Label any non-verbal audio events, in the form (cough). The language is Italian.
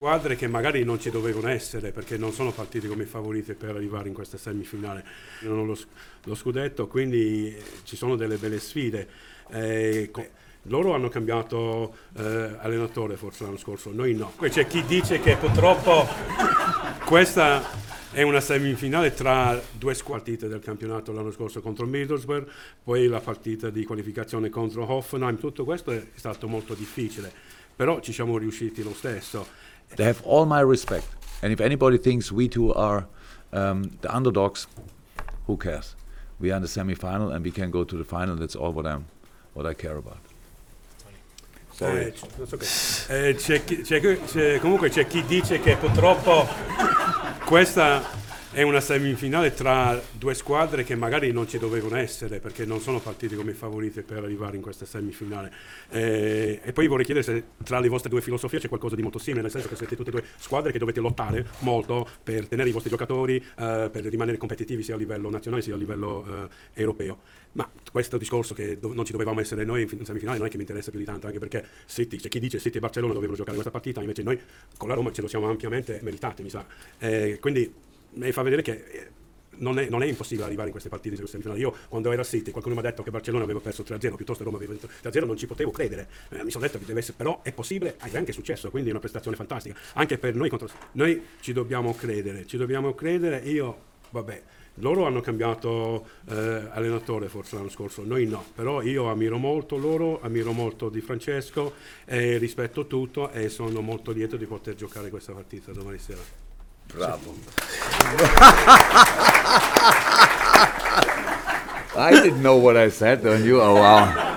Squadre che magari non ci dovevano essere perché non sono partite come favorite per arrivare in questa semifinale. Non lo, lo scudetto, quindi ci sono delle belle sfide. Eh, loro hanno cambiato eh, allenatore forse l'anno scorso, noi no. C'è chi dice che purtroppo questa è una semifinale tra due partite del campionato l'anno scorso contro Middlesbrough, poi la partita di qualificazione contro Hoffenheim, tutto questo è stato molto difficile, però ci siamo riusciti lo stesso. They have all my respect. And if anybody thinks we two are um, the underdogs, who cares? We are in the semi-final and we can go to the final. That's all what I'm, what I care about. Eh, eh, c'è, c'è, c'è, comunque c'è chi dice che purtroppo questa è una semifinale tra due squadre che magari non ci dovevano essere perché non sono partite come favorite per arrivare in questa semifinale. Eh, e poi vorrei chiedere se tra le vostre due filosofie c'è qualcosa di molto simile, nel senso che siete tutte e due squadre che dovete lottare molto per tenere i vostri giocatori, eh, per rimanere competitivi sia a livello nazionale sia a livello eh, europeo. Ma questo discorso che do- non ci dovevamo essere noi in semifinale non è che mi interessa più di tanto, anche perché City, c'è chi dice City e Barcellona dovevano giocare questa partita, invece noi con la Roma ce lo siamo ampiamente meritati, mi sa. Eh, quindi mi fa vedere che eh, non è, non è, impossibile arrivare in queste partite di semifinali. Io quando ero a City qualcuno mi ha detto che Barcellona aveva perso 3-0, piuttosto Roma aveva vinto 3-0, non ci potevo credere. Eh, mi sono detto che deve essere, però è possibile, è anche successo, quindi è una prestazione fantastica. Anche per noi, contro, noi ci dobbiamo credere, ci dobbiamo credere. Io, vabbè, loro hanno cambiato eh, allenatore forse l'anno scorso, noi no, però io ammiro molto loro, ammiro molto Di Francesco, eh, rispetto tutto e sono molto lieto di poter giocare questa partita domani sera. Bravo. (laughs) I didn't know what I said, and you, oh wow.